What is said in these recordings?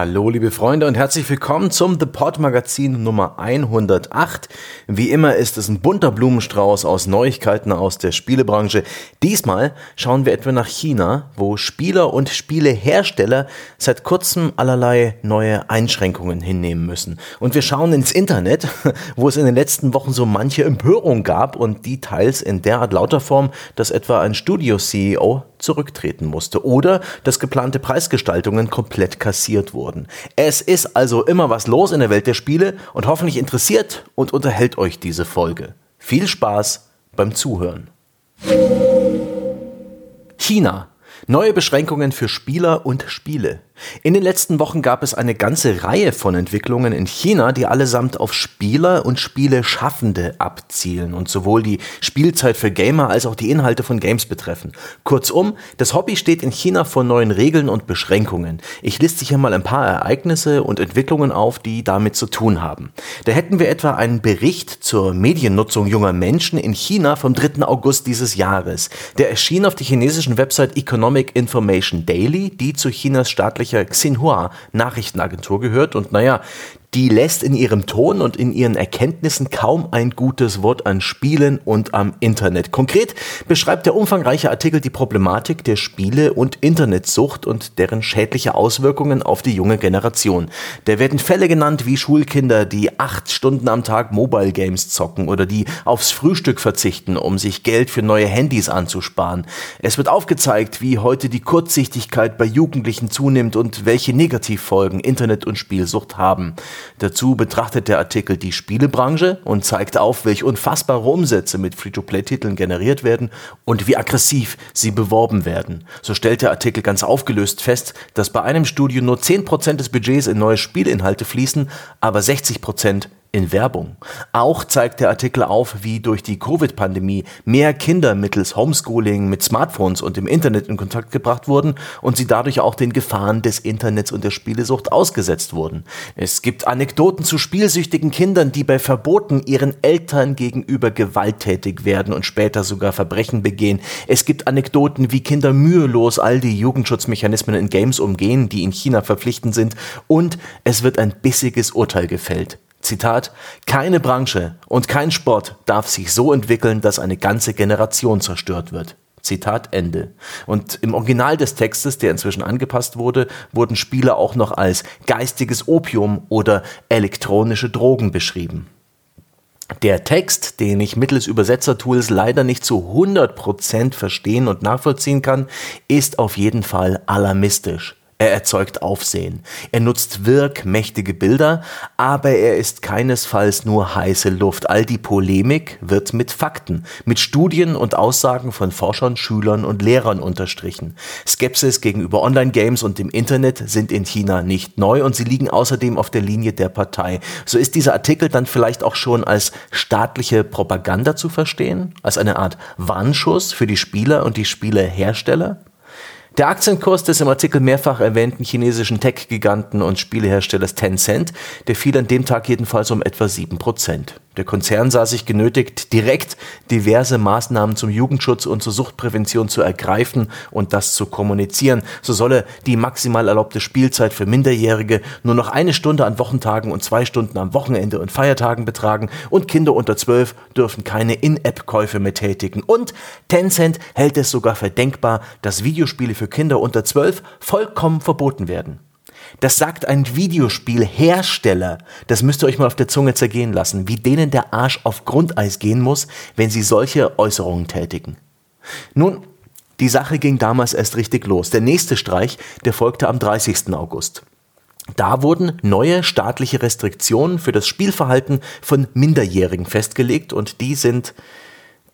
Hallo, liebe Freunde und herzlich willkommen zum The Pod Magazin Nummer 108. Wie immer ist es ein bunter Blumenstrauß aus Neuigkeiten aus der Spielebranche. Diesmal schauen wir etwa nach China, wo Spieler und Spielehersteller seit kurzem allerlei neue Einschränkungen hinnehmen müssen. Und wir schauen ins Internet, wo es in den letzten Wochen so manche Empörung gab und die teils in derart lauter Form, dass etwa ein Studio-CEO zurücktreten musste oder dass geplante Preisgestaltungen komplett kassiert wurden. Es ist also immer was los in der Welt der Spiele und hoffentlich interessiert und unterhält euch diese Folge. Viel Spaß beim Zuhören. China. Neue Beschränkungen für Spieler und Spiele. In den letzten Wochen gab es eine ganze Reihe von Entwicklungen in China, die allesamt auf Spieler und Spieleschaffende abzielen und sowohl die Spielzeit für Gamer als auch die Inhalte von Games betreffen. Kurzum, das Hobby steht in China vor neuen Regeln und Beschränkungen. Ich liste hier mal ein paar Ereignisse und Entwicklungen auf, die damit zu tun haben. Da hätten wir etwa einen Bericht zur Mediennutzung junger Menschen in China vom 3. August dieses Jahres. Der erschien auf der chinesischen Website Economic Information Daily, die zu Chinas staatlichen welcher Xinhua Nachrichtenagentur gehört. Und naja, die lässt in ihrem Ton und in ihren Erkenntnissen kaum ein gutes Wort an Spielen und am Internet. Konkret beschreibt der umfangreiche Artikel die Problematik der Spiele- und Internetsucht und deren schädliche Auswirkungen auf die junge Generation. Da werden Fälle genannt wie Schulkinder, die acht Stunden am Tag Mobile Games zocken oder die aufs Frühstück verzichten, um sich Geld für neue Handys anzusparen. Es wird aufgezeigt, wie heute die Kurzsichtigkeit bei Jugendlichen zunimmt und welche Negativfolgen Internet- und Spielsucht haben. Dazu betrachtet der Artikel die Spielebranche und zeigt auf, welche unfassbare Umsätze mit Free-to-Play-Titeln generiert werden und wie aggressiv sie beworben werden. So stellt der Artikel ganz aufgelöst fest, dass bei einem Studio nur 10% des Budgets in neue Spielinhalte fließen, aber 60% in Werbung. Auch zeigt der Artikel auf, wie durch die Covid-Pandemie mehr Kinder mittels Homeschooling mit Smartphones und im Internet in Kontakt gebracht wurden und sie dadurch auch den Gefahren des Internets und der Spielesucht ausgesetzt wurden. Es gibt Anekdoten zu spielsüchtigen Kindern, die bei Verboten ihren Eltern gegenüber gewalttätig werden und später sogar Verbrechen begehen. Es gibt Anekdoten, wie Kinder mühelos all die Jugendschutzmechanismen in Games umgehen, die in China verpflichtend sind und es wird ein bissiges Urteil gefällt. Zitat, keine Branche und kein Sport darf sich so entwickeln, dass eine ganze Generation zerstört wird. Zitat Ende. Und im Original des Textes, der inzwischen angepasst wurde, wurden Spiele auch noch als geistiges Opium oder elektronische Drogen beschrieben. Der Text, den ich mittels Übersetzertools leider nicht zu 100% verstehen und nachvollziehen kann, ist auf jeden Fall alarmistisch. Er erzeugt Aufsehen. Er nutzt wirkmächtige Bilder, aber er ist keinesfalls nur heiße Luft. All die Polemik wird mit Fakten, mit Studien und Aussagen von Forschern, Schülern und Lehrern unterstrichen. Skepsis gegenüber Online-Games und dem Internet sind in China nicht neu und sie liegen außerdem auf der Linie der Partei. So ist dieser Artikel dann vielleicht auch schon als staatliche Propaganda zu verstehen, als eine Art Warnschuss für die Spieler und die Spielehersteller? Der Aktienkurs des im Artikel mehrfach erwähnten chinesischen Tech-Giganten und Spieleherstellers Tencent, der fiel an dem Tag jedenfalls um etwa 7%. Der Konzern sah sich genötigt, direkt diverse Maßnahmen zum Jugendschutz und zur Suchtprävention zu ergreifen und das zu kommunizieren. So solle die maximal erlaubte Spielzeit für Minderjährige nur noch eine Stunde an Wochentagen und zwei Stunden am Wochenende und Feiertagen betragen und Kinder unter zwölf dürfen keine In-App-Käufe mehr tätigen. Und Tencent hält es sogar für denkbar, dass Videospiele für Kinder unter zwölf vollkommen verboten werden. Das sagt ein Videospielhersteller. Das müsst ihr euch mal auf der Zunge zergehen lassen, wie denen der Arsch auf Grundeis gehen muss, wenn sie solche Äußerungen tätigen. Nun, die Sache ging damals erst richtig los. Der nächste Streich, der folgte am 30. August. Da wurden neue staatliche Restriktionen für das Spielverhalten von Minderjährigen festgelegt und die sind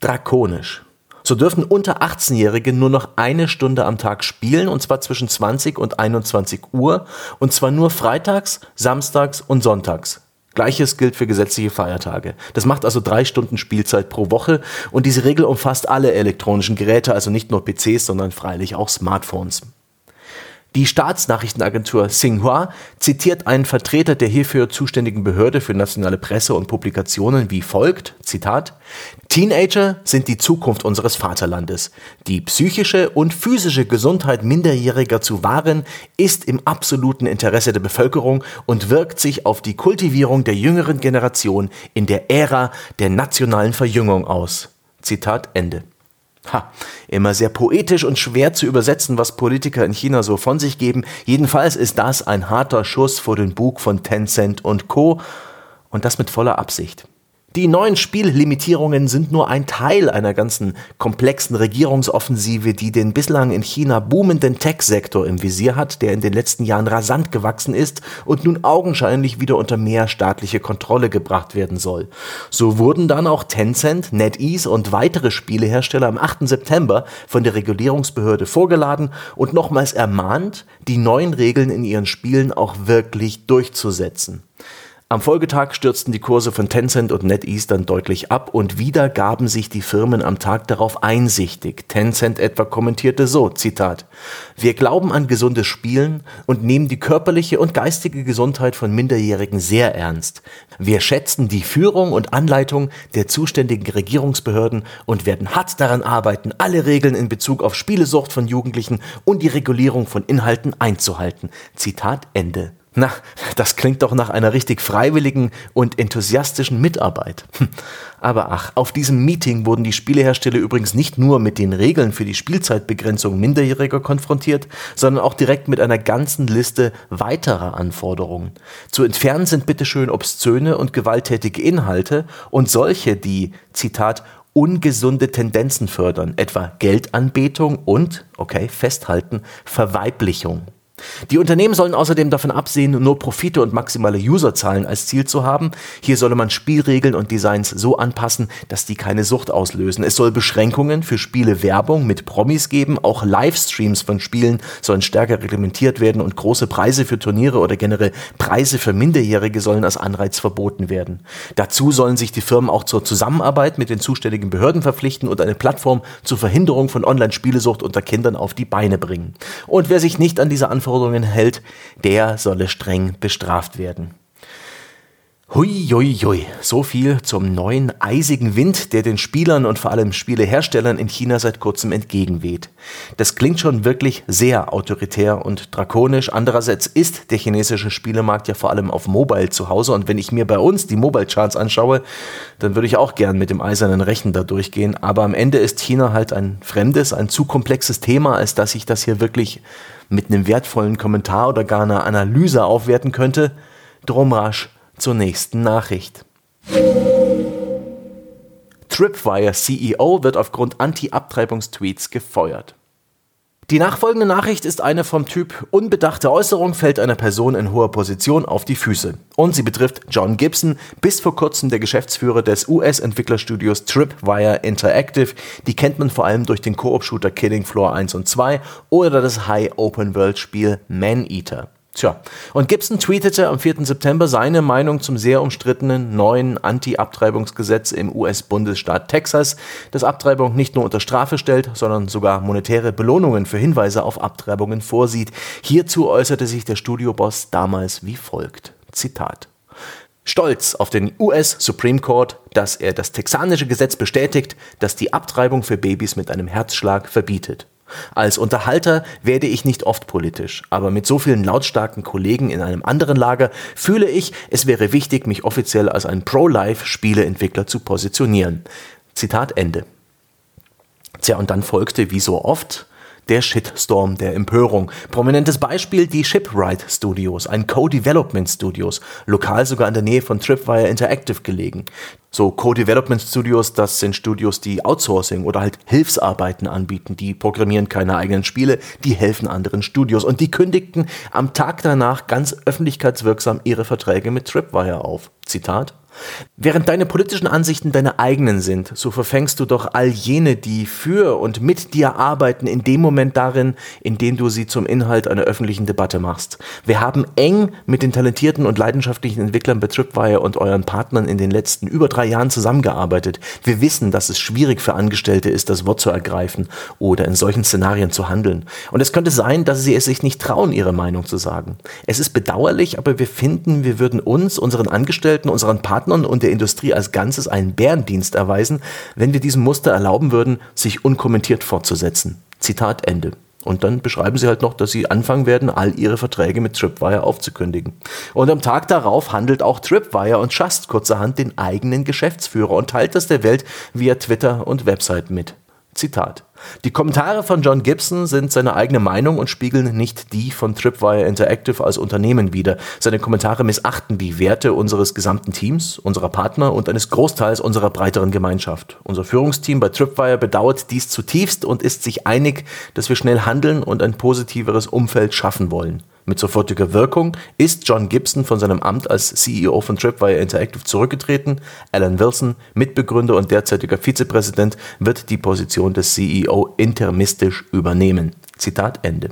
drakonisch. So dürfen unter 18-Jährige nur noch eine Stunde am Tag spielen, und zwar zwischen 20 und 21 Uhr, und zwar nur freitags, samstags und sonntags. Gleiches gilt für gesetzliche Feiertage. Das macht also drei Stunden Spielzeit pro Woche und diese Regel umfasst alle elektronischen Geräte, also nicht nur PCs, sondern freilich auch Smartphones. Die Staatsnachrichtenagentur Xinhua zitiert einen Vertreter der hierfür zuständigen Behörde für nationale Presse und Publikationen wie folgt, Zitat, Teenager sind die Zukunft unseres Vaterlandes. Die psychische und physische Gesundheit Minderjähriger zu wahren, ist im absoluten Interesse der Bevölkerung und wirkt sich auf die Kultivierung der jüngeren Generation in der Ära der nationalen Verjüngung aus. Zitat Ende. Ha, immer sehr poetisch und schwer zu übersetzen, was Politiker in China so von sich geben. Jedenfalls ist das ein harter Schuss vor den Bug von Tencent und Co. Und das mit voller Absicht. Die neuen Spiellimitierungen sind nur ein Teil einer ganzen komplexen Regierungsoffensive, die den bislang in China boomenden Tech-Sektor im Visier hat, der in den letzten Jahren rasant gewachsen ist und nun augenscheinlich wieder unter mehr staatliche Kontrolle gebracht werden soll. So wurden dann auch Tencent, NetEase und weitere Spielehersteller am 8. September von der Regulierungsbehörde vorgeladen und nochmals ermahnt, die neuen Regeln in ihren Spielen auch wirklich durchzusetzen. Am Folgetag stürzten die Kurse von Tencent und NetEase dann deutlich ab und wieder gaben sich die Firmen am Tag darauf einsichtig. Tencent etwa kommentierte so, Zitat, Wir glauben an gesundes Spielen und nehmen die körperliche und geistige Gesundheit von Minderjährigen sehr ernst. Wir schätzen die Führung und Anleitung der zuständigen Regierungsbehörden und werden hart daran arbeiten, alle Regeln in Bezug auf Spielesucht von Jugendlichen und die Regulierung von Inhalten einzuhalten. Zitat Ende. Na, das klingt doch nach einer richtig freiwilligen und enthusiastischen Mitarbeit. Hm. Aber ach, auf diesem Meeting wurden die Spielehersteller übrigens nicht nur mit den Regeln für die Spielzeitbegrenzung Minderjähriger konfrontiert, sondern auch direkt mit einer ganzen Liste weiterer Anforderungen. Zu entfernen sind bitteschön obszöne und gewalttätige Inhalte und solche, die, Zitat, ungesunde Tendenzen fördern, etwa Geldanbetung und, okay, festhalten, Verweiblichung. Die Unternehmen sollen außerdem davon absehen, nur Profite und maximale Userzahlen als Ziel zu haben. Hier solle man Spielregeln und Designs so anpassen, dass die keine Sucht auslösen. Es soll Beschränkungen für Spiele Werbung mit Promis geben. Auch Livestreams von Spielen sollen stärker reglementiert werden und große Preise für Turniere oder generell Preise für Minderjährige sollen als Anreiz verboten werden. Dazu sollen sich die Firmen auch zur Zusammenarbeit mit den zuständigen Behörden verpflichten und eine Plattform zur Verhinderung von Online-Spielesucht unter Kindern auf die Beine bringen. Und wer sich nicht an diese Anforderungen Anforderungen hält, der solle streng bestraft werden. Hui, hui, hui. So viel zum neuen eisigen Wind, der den Spielern und vor allem Spieleherstellern in China seit kurzem entgegenweht. Das klingt schon wirklich sehr autoritär und drakonisch. Andererseits ist der chinesische Spielemarkt ja vor allem auf Mobile zu Hause und wenn ich mir bei uns die Mobile Charts anschaue, dann würde ich auch gern mit dem eisernen Rechen da durchgehen. Aber am Ende ist China halt ein fremdes, ein zu komplexes Thema, als dass ich das hier wirklich mit einem wertvollen Kommentar oder gar einer Analyse aufwerten könnte. Drum rasch zur nächsten Nachricht. Tripwire CEO wird aufgrund Anti-Abtreibungstweets gefeuert. Die nachfolgende Nachricht ist eine vom Typ unbedachte Äußerung fällt einer Person in hoher Position auf die Füße. Und sie betrifft John Gibson, bis vor kurzem der Geschäftsführer des US-Entwicklerstudios Tripwire Interactive. Die kennt man vor allem durch den Koop-Shooter Killing Floor 1 und 2 oder das High-Open-World-Spiel Man-Eater. Tja, und Gibson tweetete am 4. September seine Meinung zum sehr umstrittenen neuen Anti-Abtreibungsgesetz im US-Bundesstaat Texas, das Abtreibung nicht nur unter Strafe stellt, sondern sogar monetäre Belohnungen für Hinweise auf Abtreibungen vorsieht. Hierzu äußerte sich der Studioboss damals wie folgt. Zitat. Stolz auf den US Supreme Court, dass er das texanische Gesetz bestätigt, das die Abtreibung für Babys mit einem Herzschlag verbietet. Als Unterhalter werde ich nicht oft politisch, aber mit so vielen lautstarken Kollegen in einem anderen Lager fühle ich, es wäre wichtig, mich offiziell als ein Pro-Life-Spieleentwickler zu positionieren. Zitat Ende. Tja, und dann folgte, wie so oft, der Shitstorm der Empörung. Prominentes Beispiel die Shipwright Studios, ein Co-Development Studios, lokal sogar in der Nähe von Tripwire Interactive gelegen. So Co-Development Studios, das sind Studios, die Outsourcing oder halt Hilfsarbeiten anbieten. Die programmieren keine eigenen Spiele, die helfen anderen Studios. Und die kündigten am Tag danach ganz öffentlichkeitswirksam ihre Verträge mit Tripwire auf. Zitat. Während deine politischen Ansichten deine eigenen sind, so verfängst du doch all jene, die für und mit dir arbeiten, in dem Moment darin, in dem du sie zum Inhalt einer öffentlichen Debatte machst. Wir haben eng mit den talentierten und leidenschaftlichen Entwicklern bei Tripwire und euren Partnern in den letzten über drei Jahren zusammengearbeitet. Wir wissen, dass es schwierig für Angestellte ist, das Wort zu ergreifen oder in solchen Szenarien zu handeln. Und es könnte sein, dass sie es sich nicht trauen, ihre Meinung zu sagen. Es ist bedauerlich, aber wir finden, wir würden uns, unseren Angestellten, unseren Partnern und der Industrie als Ganzes einen Bärendienst erweisen, wenn wir diesem Muster erlauben würden, sich unkommentiert fortzusetzen. Zitat Ende. Und dann beschreiben sie halt noch, dass sie anfangen werden, all ihre Verträge mit Tripwire aufzukündigen. Und am Tag darauf handelt auch Tripwire und schasst kurzerhand den eigenen Geschäftsführer und teilt das der Welt via Twitter und Website mit. Zitat. Die Kommentare von John Gibson sind seine eigene Meinung und spiegeln nicht die von Tripwire Interactive als Unternehmen wider. Seine Kommentare missachten die Werte unseres gesamten Teams, unserer Partner und eines Großteils unserer breiteren Gemeinschaft. Unser Führungsteam bei Tripwire bedauert dies zutiefst und ist sich einig, dass wir schnell handeln und ein positiveres Umfeld schaffen wollen. Mit sofortiger Wirkung ist John Gibson von seinem Amt als CEO von Tripwire Interactive zurückgetreten. Alan Wilson, Mitbegründer und derzeitiger Vizepräsident, wird die Position des CEO interimistisch übernehmen. Zitat Ende.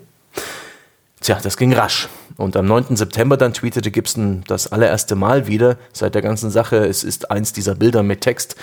Tja, das ging rasch. Und am 9. September dann tweetete Gibson das allererste Mal wieder seit der ganzen Sache. Es ist eins dieser Bilder mit Text,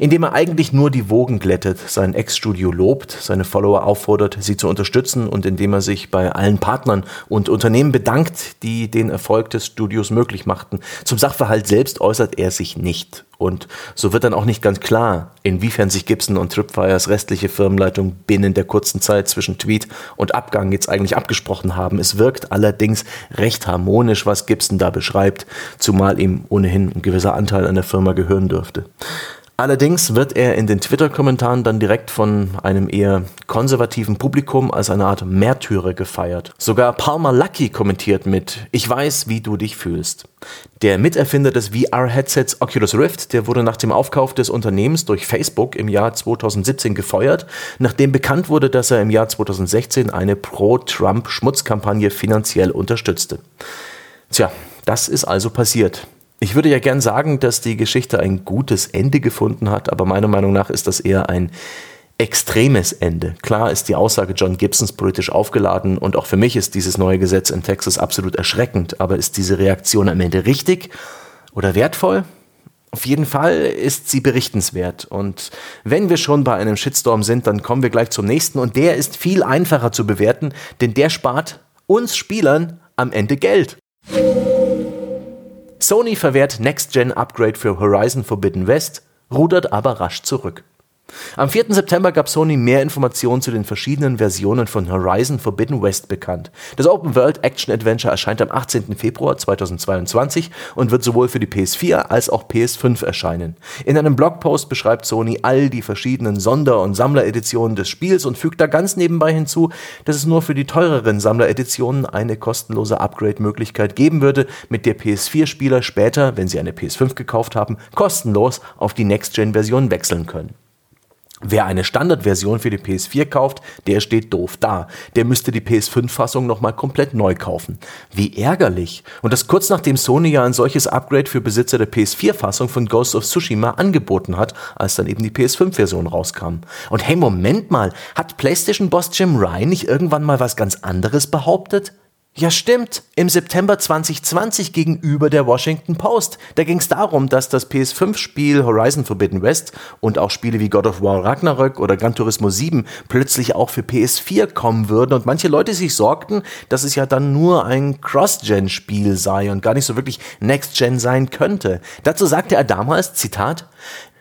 in dem er eigentlich nur die Wogen glättet, sein Ex-Studio lobt, seine Follower auffordert, sie zu unterstützen und indem er sich bei allen Partnern und Unternehmen bedankt, die den Erfolg des Studios möglich machten. Zum Sachverhalt selbst äußert er sich nicht. Und so wird dann auch nicht ganz klar, inwiefern sich Gibson und Tripwires restliche Firmenleitung binnen der kurzen Zeit zwischen Tweet und Abgang jetzt eigentlich abgesprochen haben. Es wirkt allerdings recht harmonisch, was Gibson da beschreibt, zumal ihm ohnehin ein gewisser Anteil an der Firma gehören dürfte. Allerdings wird er in den Twitter-Kommentaren dann direkt von einem eher konservativen Publikum als eine Art Märtyrer gefeiert. Sogar Palmer Lucky kommentiert mit Ich weiß, wie du dich fühlst. Der Miterfinder des VR-Headsets Oculus Rift, der wurde nach dem Aufkauf des Unternehmens durch Facebook im Jahr 2017 gefeuert, nachdem bekannt wurde, dass er im Jahr 2016 eine Pro-Trump-Schmutzkampagne finanziell unterstützte. Tja, das ist also passiert. Ich würde ja gern sagen, dass die Geschichte ein gutes Ende gefunden hat, aber meiner Meinung nach ist das eher ein extremes Ende. Klar ist die Aussage John Gibsons politisch aufgeladen und auch für mich ist dieses neue Gesetz in Texas absolut erschreckend, aber ist diese Reaktion am Ende richtig oder wertvoll? Auf jeden Fall ist sie berichtenswert. Und wenn wir schon bei einem Shitstorm sind, dann kommen wir gleich zum nächsten. Und der ist viel einfacher zu bewerten, denn der spart uns Spielern am Ende Geld. Sony verwehrt Next-Gen-Upgrade für Horizon Forbidden West, rudert aber rasch zurück. Am 4. September gab Sony mehr Informationen zu den verschiedenen Versionen von Horizon Forbidden West bekannt. Das Open World Action Adventure erscheint am 18. Februar 2022 und wird sowohl für die PS4 als auch PS5 erscheinen. In einem Blogpost beschreibt Sony all die verschiedenen Sonder- und Sammlereditionen des Spiels und fügt da ganz nebenbei hinzu, dass es nur für die teureren Sammlereditionen eine kostenlose Upgrade-Möglichkeit geben würde, mit der PS4-Spieler später, wenn sie eine PS5 gekauft haben, kostenlos auf die Next-Gen-Version wechseln können. Wer eine Standardversion für die PS4 kauft, der steht doof da. Der müsste die PS5-Fassung nochmal komplett neu kaufen. Wie ärgerlich. Und das kurz nachdem Sony ja ein solches Upgrade für Besitzer der PS4-Fassung von Ghost of Tsushima angeboten hat, als dann eben die PS5-Version rauskam. Und hey, Moment mal, hat PlayStation-Boss Jim Ryan nicht irgendwann mal was ganz anderes behauptet? Ja, stimmt. Im September 2020 gegenüber der Washington Post. Da ging es darum, dass das PS5-Spiel Horizon Forbidden West und auch Spiele wie God of War Ragnarök oder Gran Turismo 7 plötzlich auch für PS4 kommen würden und manche Leute sich sorgten, dass es ja dann nur ein Cross-Gen-Spiel sei und gar nicht so wirklich Next-Gen sein könnte. Dazu sagte er damals, Zitat,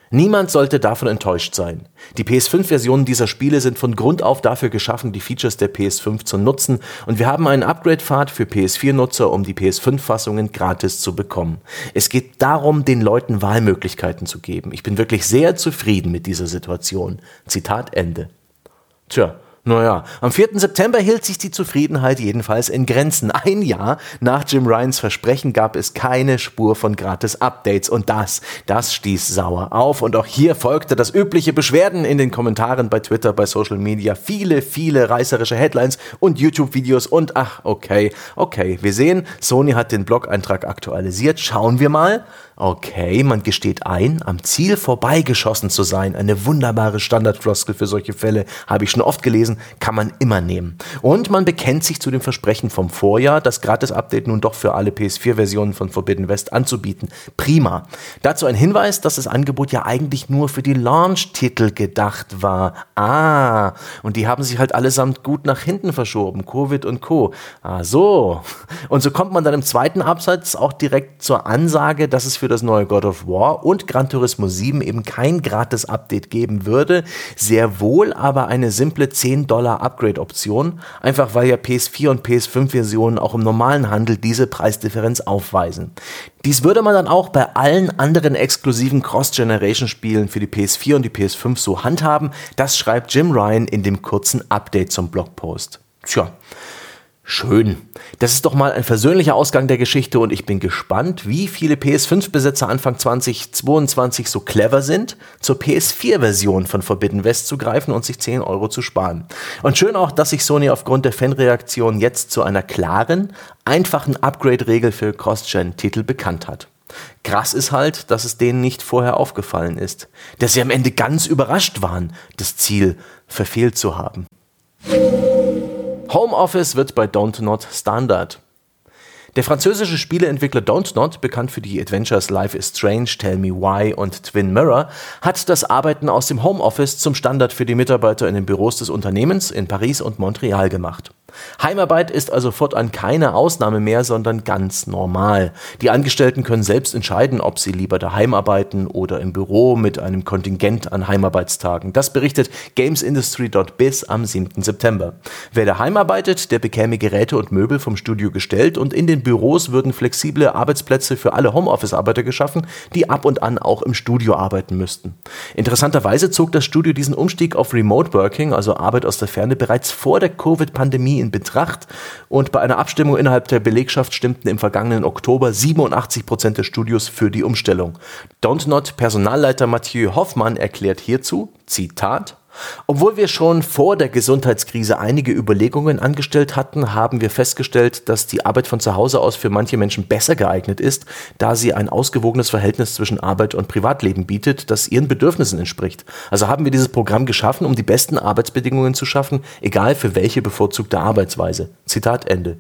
Niemand sollte davon enttäuscht sein. Die PS5-Versionen dieser Spiele sind von Grund auf dafür geschaffen, die Features der PS5 zu nutzen und wir haben einen Upgrade-Pfad für PS4-Nutzer, um die PS5-Fassungen gratis zu bekommen. Es geht darum, den Leuten Wahlmöglichkeiten zu geben. Ich bin wirklich sehr zufrieden mit dieser Situation. Zitat Ende. Tja, naja, am 4. September hielt sich die Zufriedenheit jedenfalls in Grenzen. Ein Jahr nach Jim Ryans Versprechen gab es keine Spur von Gratis-Updates und das, das stieß sauer auf. Und auch hier folgte das übliche Beschwerden in den Kommentaren bei Twitter, bei Social Media. Viele, viele reißerische Headlines und YouTube-Videos und ach, okay, okay. Wir sehen, Sony hat den Blog-Eintrag aktualisiert. Schauen wir mal. Okay, man gesteht ein, am Ziel vorbeigeschossen zu sein. Eine wunderbare Standardfloskel für solche Fälle, habe ich schon oft gelesen, kann man immer nehmen. Und man bekennt sich zu dem Versprechen vom Vorjahr, das Gratis-Update nun doch für alle PS4-Versionen von Forbidden West anzubieten. Prima. Dazu ein Hinweis, dass das Angebot ja eigentlich nur für die Launch-Titel gedacht war. Ah, und die haben sich halt allesamt gut nach hinten verschoben. Covid und Co. Ah, so. Und so kommt man dann im zweiten Absatz auch direkt zur Ansage, dass es für für das neue God of War und Gran Turismo 7 eben kein gratis Update geben würde, sehr wohl aber eine simple 10 Dollar Upgrade-Option, einfach weil ja PS4 und PS5-Versionen auch im normalen Handel diese Preisdifferenz aufweisen. Dies würde man dann auch bei allen anderen exklusiven Cross-Generation-Spielen für die PS4 und die PS5 so handhaben, das schreibt Jim Ryan in dem kurzen Update zum Blogpost. Tja, Schön. Das ist doch mal ein versöhnlicher Ausgang der Geschichte und ich bin gespannt, wie viele PS5-Besitzer Anfang 2022 so clever sind, zur PS4-Version von Forbidden West zu greifen und sich 10 Euro zu sparen. Und schön auch, dass sich Sony aufgrund der Fanreaktion jetzt zu einer klaren, einfachen Upgrade-Regel für Cross-Gen-Titel bekannt hat. Krass ist halt, dass es denen nicht vorher aufgefallen ist, dass sie am Ende ganz überrascht waren, das Ziel verfehlt zu haben. Homeoffice wird bei Don't Not Standard. Der französische Spieleentwickler Don't Not, bekannt für die Adventures Life is Strange, Tell Me Why und Twin Mirror, hat das Arbeiten aus dem Homeoffice zum Standard für die Mitarbeiter in den Büros des Unternehmens in Paris und Montreal gemacht. Heimarbeit ist also fortan keine Ausnahme mehr, sondern ganz normal. Die Angestellten können selbst entscheiden, ob sie lieber daheim arbeiten oder im Büro mit einem Kontingent an Heimarbeitstagen. Das berichtet gamesindustry.biz am 7. September. Wer daheim arbeitet, der bekäme Geräte und Möbel vom Studio gestellt und in den Büros würden flexible Arbeitsplätze für alle Homeoffice-Arbeiter geschaffen, die ab und an auch im Studio arbeiten müssten. Interessanterweise zog das Studio diesen Umstieg auf Remote Working, also Arbeit aus der Ferne, bereits vor der Covid-Pandemie in Betracht und bei einer Abstimmung innerhalb der Belegschaft stimmten im vergangenen Oktober 87 Prozent der Studios für die Umstellung. Don't Not Personalleiter Mathieu Hoffmann erklärt hierzu, Zitat, obwohl wir schon vor der Gesundheitskrise einige Überlegungen angestellt hatten, haben wir festgestellt, dass die Arbeit von zu Hause aus für manche Menschen besser geeignet ist, da sie ein ausgewogenes Verhältnis zwischen Arbeit und Privatleben bietet, das ihren Bedürfnissen entspricht. Also haben wir dieses Programm geschaffen, um die besten Arbeitsbedingungen zu schaffen, egal für welche bevorzugte Arbeitsweise. Zitat Ende.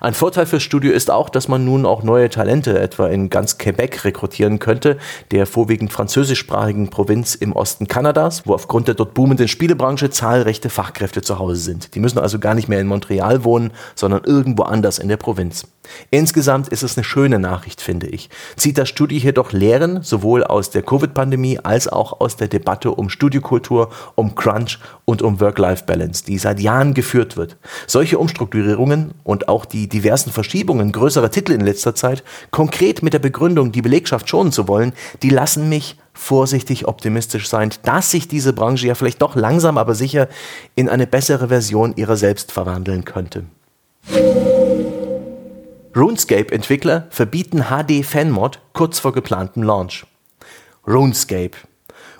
Ein Vorteil fürs Studio ist auch, dass man nun auch neue Talente etwa in ganz Quebec rekrutieren könnte, der vorwiegend französischsprachigen Provinz im Osten Kanadas, wo aufgrund der dort boomenden Spielebranche zahlreiche Fachkräfte zu Hause sind. Die müssen also gar nicht mehr in Montreal wohnen, sondern irgendwo anders in der Provinz. Insgesamt ist es eine schöne Nachricht, finde ich. Zieht das Studio jedoch Lehren sowohl aus der Covid-Pandemie als auch aus der Debatte um Studiokultur, um Crunch und um Work-Life-Balance, die seit Jahren geführt wird. Solche Umstrukturierungen und auch die diversen Verschiebungen größerer Titel in letzter Zeit, konkret mit der Begründung, die Belegschaft schonen zu wollen, die lassen mich vorsichtig optimistisch sein, dass sich diese Branche ja vielleicht doch langsam aber sicher in eine bessere Version ihrer selbst verwandeln könnte. RuneScape-Entwickler verbieten HD-Fanmod kurz vor geplantem Launch. RuneScape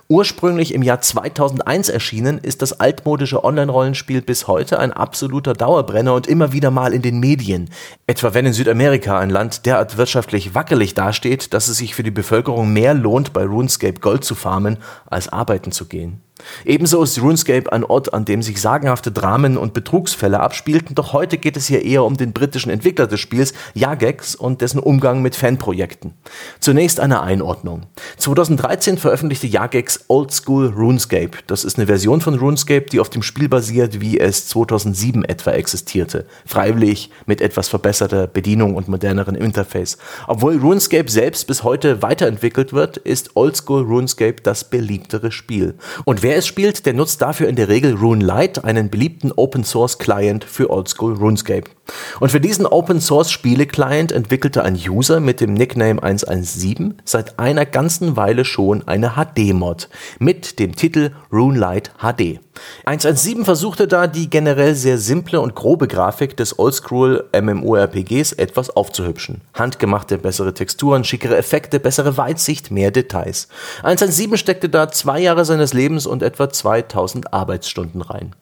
Ursprünglich im Jahr 2001 erschienen, ist das altmodische Online-Rollenspiel bis heute ein absoluter Dauerbrenner und immer wieder mal in den Medien. Etwa wenn in Südamerika ein Land derart wirtschaftlich wackelig dasteht, dass es sich für die Bevölkerung mehr lohnt, bei RuneScape Gold zu farmen, als arbeiten zu gehen. Ebenso ist RuneScape ein Ort, an dem sich sagenhafte Dramen und Betrugsfälle abspielten, doch heute geht es hier eher um den britischen Entwickler des Spiels, Jagex, und dessen Umgang mit Fanprojekten. Zunächst eine Einordnung. 2013 veröffentlichte Jagex Old School RuneScape. Das ist eine Version von RuneScape, die auf dem Spiel basiert, wie es 2007 etwa existierte. Freiwillig, mit etwas verbesserter Bedienung und moderneren Interface. Obwohl RuneScape selbst bis heute weiterentwickelt wird, ist Old School RuneScape das beliebtere Spiel. Und wer es spielt, der nutzt dafür in der Regel RuneLite, einen beliebten Open Source Client für Oldschool RuneScape. Und für diesen Open Source Spiele Client entwickelte ein User mit dem Nickname 117 seit einer ganzen Weile schon eine HD-Mod mit dem Titel RuneLite HD. 117 versuchte da die generell sehr simple und grobe Grafik des Oldschool MMORPGs etwas aufzuhübschen. Handgemachte, bessere Texturen, schickere Effekte, bessere Weitsicht, mehr Details. 117 steckte da zwei Jahre seines Lebens und etwa 2000 Arbeitsstunden rein.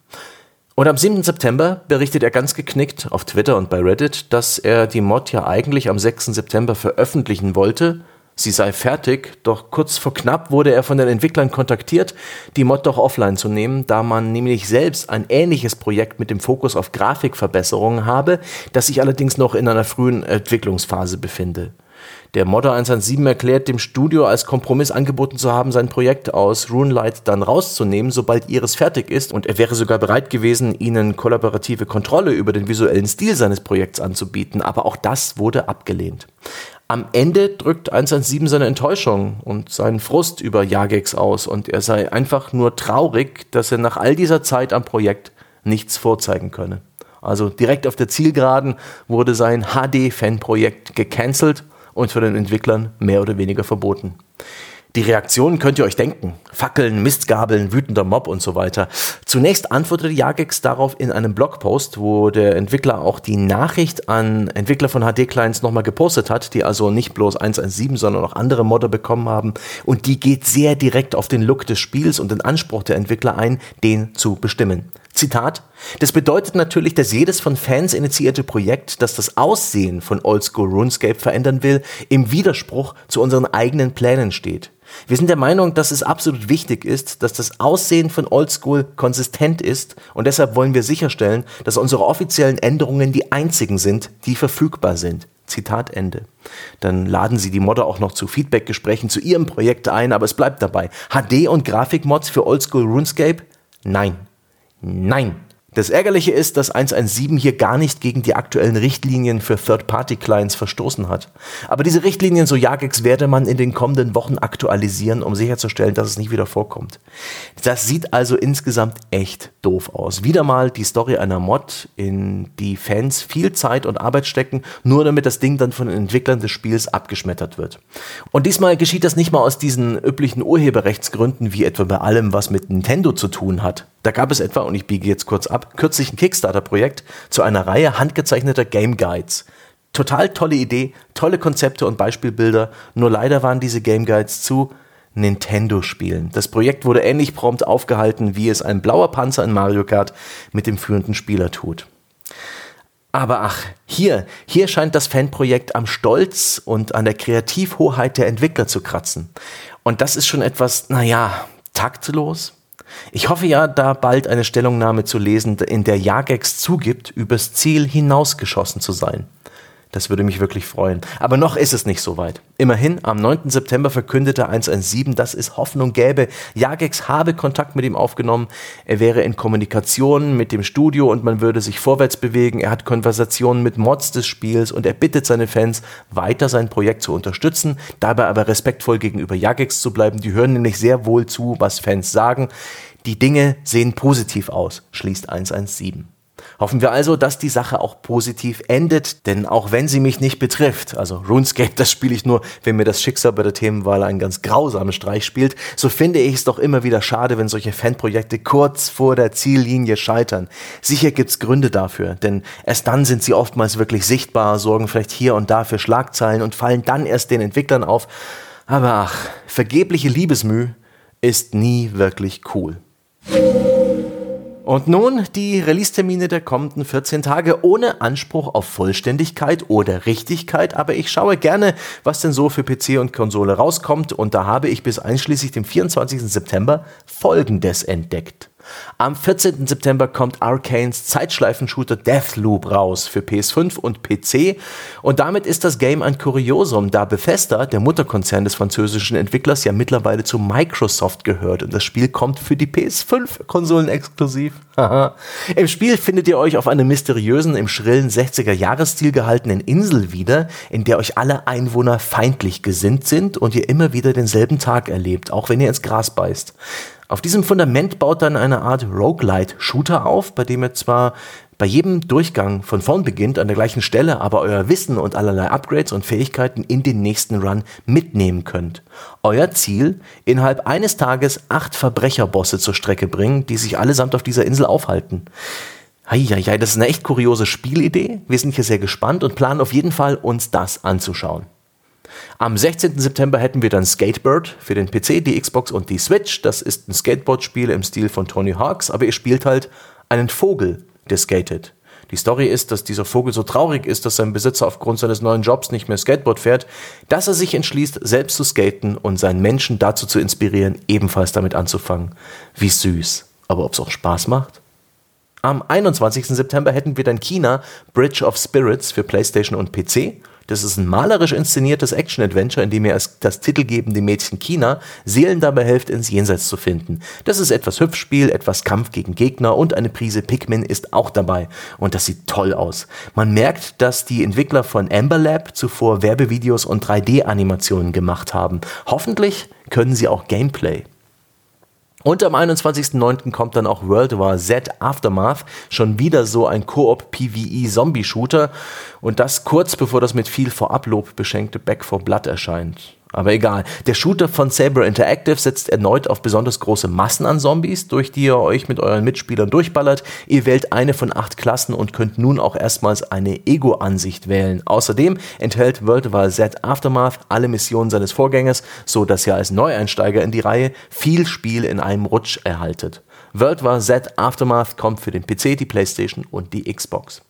Und am 7. September berichtet er ganz geknickt auf Twitter und bei Reddit, dass er die Mod ja eigentlich am 6. September veröffentlichen wollte, sie sei fertig, doch kurz vor knapp wurde er von den Entwicklern kontaktiert, die Mod doch offline zu nehmen, da man nämlich selbst ein ähnliches Projekt mit dem Fokus auf Grafikverbesserungen habe, das sich allerdings noch in einer frühen Entwicklungsphase befinde. Der Modder 117 erklärt dem Studio als Kompromiss angeboten zu haben, sein Projekt aus Runelight dann rauszunehmen, sobald ihres fertig ist und er wäre sogar bereit gewesen, ihnen kollaborative Kontrolle über den visuellen Stil seines Projekts anzubieten, aber auch das wurde abgelehnt. Am Ende drückt 117 seine Enttäuschung und seinen Frust über Jagex aus und er sei einfach nur traurig, dass er nach all dieser Zeit am Projekt nichts vorzeigen könne. Also direkt auf der Zielgeraden wurde sein HD-Fan-Projekt gecancelt und für den Entwicklern mehr oder weniger verboten. Die Reaktionen könnt ihr euch denken. Fackeln, Mistgabeln, wütender Mob und so weiter. Zunächst antwortete Jagex darauf in einem Blogpost, wo der Entwickler auch die Nachricht an Entwickler von HD-Clients nochmal gepostet hat, die also nicht bloß 117, sondern auch andere Modder bekommen haben. Und die geht sehr direkt auf den Look des Spiels und den Anspruch der Entwickler ein, den zu bestimmen. Zitat, das bedeutet natürlich, dass jedes von Fans initiierte Projekt, das das Aussehen von Oldschool RuneScape verändern will, im Widerspruch zu unseren eigenen Plänen steht. Wir sind der Meinung, dass es absolut wichtig ist, dass das Aussehen von Oldschool konsistent ist und deshalb wollen wir sicherstellen, dass unsere offiziellen Änderungen die einzigen sind, die verfügbar sind. Zitat Ende. Dann laden Sie die Modder auch noch zu Feedbackgesprächen zu Ihrem Projekt ein, aber es bleibt dabei. HD und Grafikmods für Oldschool RuneScape? Nein. Nein. Das Ärgerliche ist, dass 117 hier gar nicht gegen die aktuellen Richtlinien für Third-Party-Clients verstoßen hat. Aber diese Richtlinien, so Jagex, werde man in den kommenden Wochen aktualisieren, um sicherzustellen, dass es nicht wieder vorkommt. Das sieht also insgesamt echt doof aus. Wieder mal die Story einer Mod, in die Fans viel Zeit und Arbeit stecken, nur damit das Ding dann von den Entwicklern des Spiels abgeschmettert wird. Und diesmal geschieht das nicht mal aus diesen üblichen Urheberrechtsgründen, wie etwa bei allem, was mit Nintendo zu tun hat. Da gab es etwa, und ich biege jetzt kurz ab, kürzlich ein Kickstarter-Projekt zu einer Reihe handgezeichneter Game Guides. Total tolle Idee, tolle Konzepte und Beispielbilder, nur leider waren diese Game Guides zu Nintendo-Spielen. Das Projekt wurde ähnlich prompt aufgehalten, wie es ein blauer Panzer in Mario Kart mit dem führenden Spieler tut. Aber ach, hier, hier scheint das Fanprojekt am Stolz und an der Kreativhoheit der Entwickler zu kratzen. Und das ist schon etwas, naja, taktlos, ich hoffe ja, da bald eine Stellungnahme zu lesen, in der Jagex zugibt, übers Ziel hinausgeschossen zu sein. Das würde mich wirklich freuen. Aber noch ist es nicht so weit. Immerhin, am 9. September verkündete 117, dass es Hoffnung gäbe. Jagex habe Kontakt mit ihm aufgenommen. Er wäre in Kommunikation mit dem Studio und man würde sich vorwärts bewegen. Er hat Konversationen mit Mods des Spiels und er bittet seine Fans, weiter sein Projekt zu unterstützen, dabei aber respektvoll gegenüber Jagex zu bleiben. Die hören nämlich sehr wohl zu, was Fans sagen. Die Dinge sehen positiv aus, schließt 117. Hoffen wir also, dass die Sache auch positiv endet, denn auch wenn sie mich nicht betrifft, also RuneScape, das spiele ich nur, wenn mir das Schicksal bei der Themenwahl einen ganz grausamen Streich spielt, so finde ich es doch immer wieder schade, wenn solche Fanprojekte kurz vor der Ziellinie scheitern. Sicher gibt's Gründe dafür, denn erst dann sind sie oftmals wirklich sichtbar, sorgen vielleicht hier und da für Schlagzeilen und fallen dann erst den Entwicklern auf. Aber ach, vergebliche Liebesmüh ist nie wirklich cool. Und nun die Release-Termine der kommenden 14 Tage ohne Anspruch auf Vollständigkeit oder Richtigkeit, aber ich schaue gerne, was denn so für PC und Konsole rauskommt und da habe ich bis einschließlich dem 24. September Folgendes entdeckt. Am 14. September kommt Arcanes Zeitschleifenshooter Deathloop raus für PS5 und PC und damit ist das Game ein Kuriosum, da Bethesda, der Mutterkonzern des französischen Entwicklers, ja mittlerweile zu Microsoft gehört und das Spiel kommt für die PS5-Konsolen exklusiv. Im Spiel findet ihr euch auf einem mysteriösen, im schrillen 60er-Jahresstil gehaltenen Insel wieder, in der euch alle Einwohner feindlich gesinnt sind und ihr immer wieder denselben Tag erlebt, auch wenn ihr ins Gras beißt. Auf diesem Fundament baut dann eine Art Roguelite-Shooter auf, bei dem ihr zwar bei jedem Durchgang von vorn beginnt an der gleichen Stelle, aber euer Wissen und allerlei Upgrades und Fähigkeiten in den nächsten Run mitnehmen könnt. Euer Ziel, innerhalb eines Tages acht Verbrecherbosse zur Strecke bringen, die sich allesamt auf dieser Insel aufhalten. Heieiei, das ist eine echt kuriose Spielidee. Wir sind hier sehr gespannt und planen auf jeden Fall, uns das anzuschauen. Am 16. September hätten wir dann Skatebird für den PC, die Xbox und die Switch. Das ist ein Skateboard-Spiel im Stil von Tony Hawks, aber ihr spielt halt einen Vogel, der skatet. Die Story ist, dass dieser Vogel so traurig ist, dass sein Besitzer aufgrund seines neuen Jobs nicht mehr Skateboard fährt, dass er sich entschließt, selbst zu skaten und seinen Menschen dazu zu inspirieren, ebenfalls damit anzufangen. Wie süß. Aber ob es auch Spaß macht? Am 21. September hätten wir dann China Bridge of Spirits für PlayStation und PC. Das ist ein malerisch inszeniertes Action-Adventure, in dem ihr das titelgebende Mädchen China Seelen dabei hilft, ins Jenseits zu finden. Das ist etwas Hüpfspiel, etwas Kampf gegen Gegner und eine Prise Pikmin ist auch dabei. Und das sieht toll aus. Man merkt, dass die Entwickler von Amber Lab zuvor Werbevideos und 3D-Animationen gemacht haben. Hoffentlich können sie auch Gameplay. Und am 21.09. kommt dann auch World War Z Aftermath, schon wieder so ein Koop PvE Zombie Shooter und das kurz bevor das mit viel Vorablob beschenkte Back for Blood erscheint. Aber egal. Der Shooter von Saber Interactive setzt erneut auf besonders große Massen an Zombies, durch die ihr euch mit euren Mitspielern durchballert. Ihr wählt eine von acht Klassen und könnt nun auch erstmals eine Ego-Ansicht wählen. Außerdem enthält World War Z Aftermath alle Missionen seines Vorgängers, so dass ihr als Neueinsteiger in die Reihe viel Spiel in einem Rutsch erhaltet. World War Z Aftermath kommt für den PC, die Playstation und die Xbox.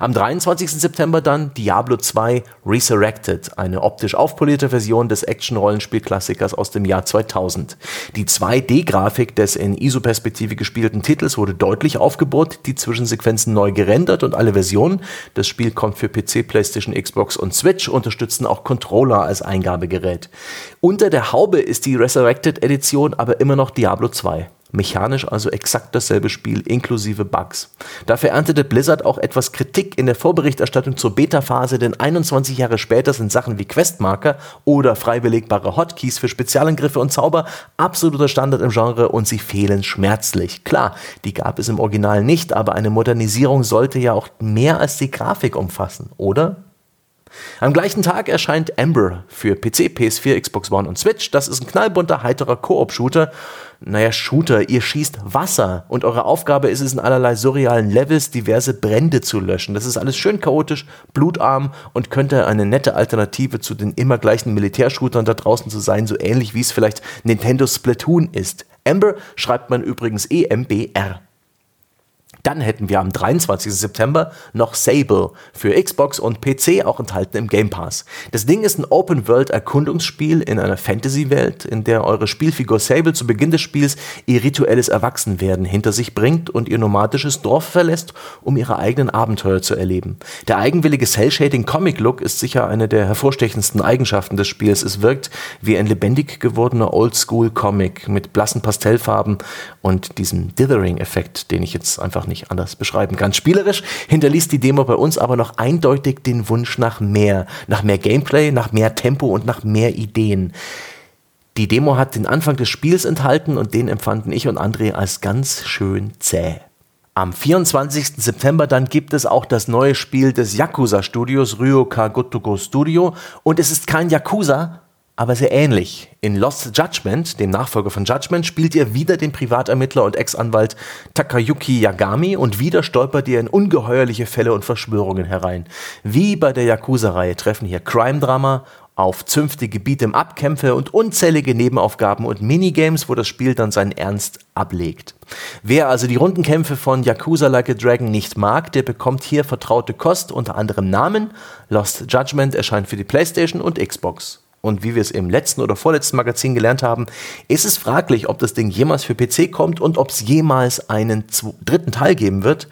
Am 23. September dann Diablo 2 Resurrected, eine optisch aufpolierte Version des Action-Rollenspiel-Klassikers aus dem Jahr 2000. Die 2D-Grafik des in ISO-Perspektive gespielten Titels wurde deutlich aufgebohrt, die Zwischensequenzen neu gerendert und alle Versionen, das Spiel kommt für PC, PlayStation, Xbox und Switch, unterstützen auch Controller als Eingabegerät. Unter der Haube ist die Resurrected Edition aber immer noch Diablo 2. Mechanisch also exakt dasselbe Spiel inklusive Bugs. Dafür erntete Blizzard auch etwas Kritik in der Vorberichterstattung zur Beta-Phase, denn 21 Jahre später sind Sachen wie Questmarker oder frei belegbare Hotkeys für Spezialangriffe und Zauber absoluter Standard im Genre und sie fehlen schmerzlich. Klar, die gab es im Original nicht, aber eine Modernisierung sollte ja auch mehr als die Grafik umfassen, oder? Am gleichen Tag erscheint Ember für PC, PS4, Xbox One und Switch. Das ist ein knallbunter, heiterer Koop-Shooter. Naja, Shooter, ihr schießt Wasser und eure Aufgabe ist es, in allerlei surrealen Levels diverse Brände zu löschen. Das ist alles schön chaotisch, blutarm und könnte eine nette Alternative zu den immer gleichen Militärshootern da draußen zu sein, so ähnlich wie es vielleicht Nintendo Splatoon ist. Ember schreibt man übrigens E-M-B-R. Dann hätten wir am 23. September noch Sable für Xbox und PC auch enthalten im Game Pass. Das Ding ist ein Open-World-Erkundungsspiel in einer Fantasy-Welt, in der eure Spielfigur Sable zu Beginn des Spiels ihr rituelles Erwachsenwerden hinter sich bringt und ihr nomadisches Dorf verlässt, um ihre eigenen Abenteuer zu erleben. Der eigenwillige Cell-Shading-Comic-Look ist sicher eine der hervorstechendsten Eigenschaften des Spiels. Es wirkt wie ein lebendig gewordener Oldschool-Comic mit blassen Pastellfarben und diesem Dithering-Effekt, den ich jetzt einfach nicht nicht anders beschreiben kann. Spielerisch hinterließ die Demo bei uns aber noch eindeutig den Wunsch nach mehr, nach mehr Gameplay, nach mehr Tempo und nach mehr Ideen. Die Demo hat den Anfang des Spiels enthalten und den empfanden ich und André als ganz schön zäh. Am 24. September dann gibt es auch das neue Spiel des Yakuza-Studios Ryoka Gotoku Studio und es ist kein Yakuza, aber sehr ähnlich. In Lost Judgment, dem Nachfolger von Judgment, spielt ihr wieder den Privatermittler und Ex-Anwalt Takayuki Yagami und wieder stolpert ihr in ungeheuerliche Fälle und Verschwörungen herein. Wie bei der Yakuza-Reihe treffen hier Crime-Drama auf zünftige Gebiete Abkämpfe und unzählige Nebenaufgaben und Minigames, wo das Spiel dann seinen Ernst ablegt. Wer also die Rundenkämpfe von Yakuza Like a Dragon nicht mag, der bekommt hier vertraute Kost unter anderem Namen. Lost Judgment erscheint für die PlayStation und Xbox. Und wie wir es im letzten oder vorletzten Magazin gelernt haben, ist es fraglich, ob das Ding jemals für PC kommt und ob es jemals einen dritten Teil geben wird.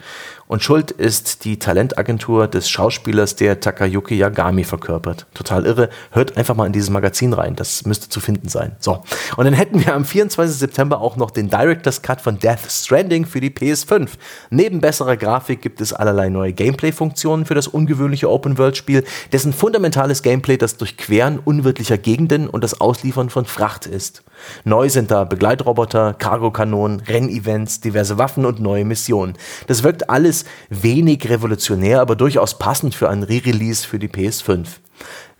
Und schuld ist die Talentagentur des Schauspielers, der Takayuki Yagami verkörpert. Total irre. Hört einfach mal in dieses Magazin rein. Das müsste zu finden sein. So. Und dann hätten wir am 24. September auch noch den Director's Cut von Death Stranding für die PS5. Neben besserer Grafik gibt es allerlei neue Gameplay-Funktionen für das ungewöhnliche Open-World-Spiel, dessen fundamentales Gameplay das Durchqueren unwirtlicher Gegenden und das Ausliefern von Fracht ist. Neu sind da Begleitroboter, Cargo-Kanonen, Rennevents, diverse Waffen und neue Missionen. Das wirkt alles wenig revolutionär, aber durchaus passend für einen Re-Release für die PS5.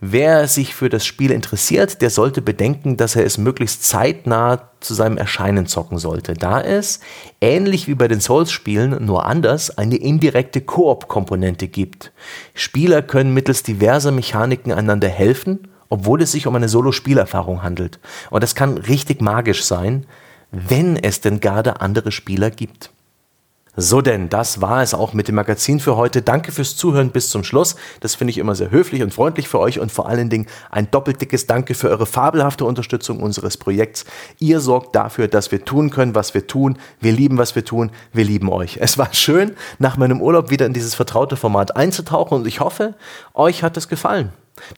Wer sich für das Spiel interessiert, der sollte bedenken, dass er es möglichst zeitnah zu seinem Erscheinen zocken sollte, da es, ähnlich wie bei den Souls-Spielen, nur anders, eine indirekte Koop-Komponente gibt. Spieler können mittels diverser Mechaniken einander helfen obwohl es sich um eine Solo-Spielerfahrung handelt. Und das kann richtig magisch sein, wenn es denn gerade andere Spieler gibt. So denn, das war es auch mit dem Magazin für heute. Danke fürs Zuhören bis zum Schluss. Das finde ich immer sehr höflich und freundlich für euch und vor allen Dingen ein doppelt dickes Danke für eure fabelhafte Unterstützung unseres Projekts. Ihr sorgt dafür, dass wir tun können, was wir tun. Wir lieben, was wir tun. Wir lieben euch. Es war schön, nach meinem Urlaub wieder in dieses vertraute Format einzutauchen und ich hoffe, euch hat es gefallen.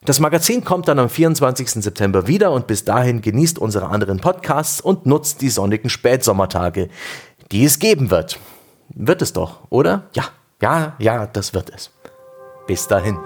Das Magazin kommt dann am 24. September wieder und bis dahin genießt unsere anderen Podcasts und nutzt die sonnigen Spätsommertage, die es geben wird. Wird es doch, oder? Ja, ja, ja, das wird es. Bis dahin.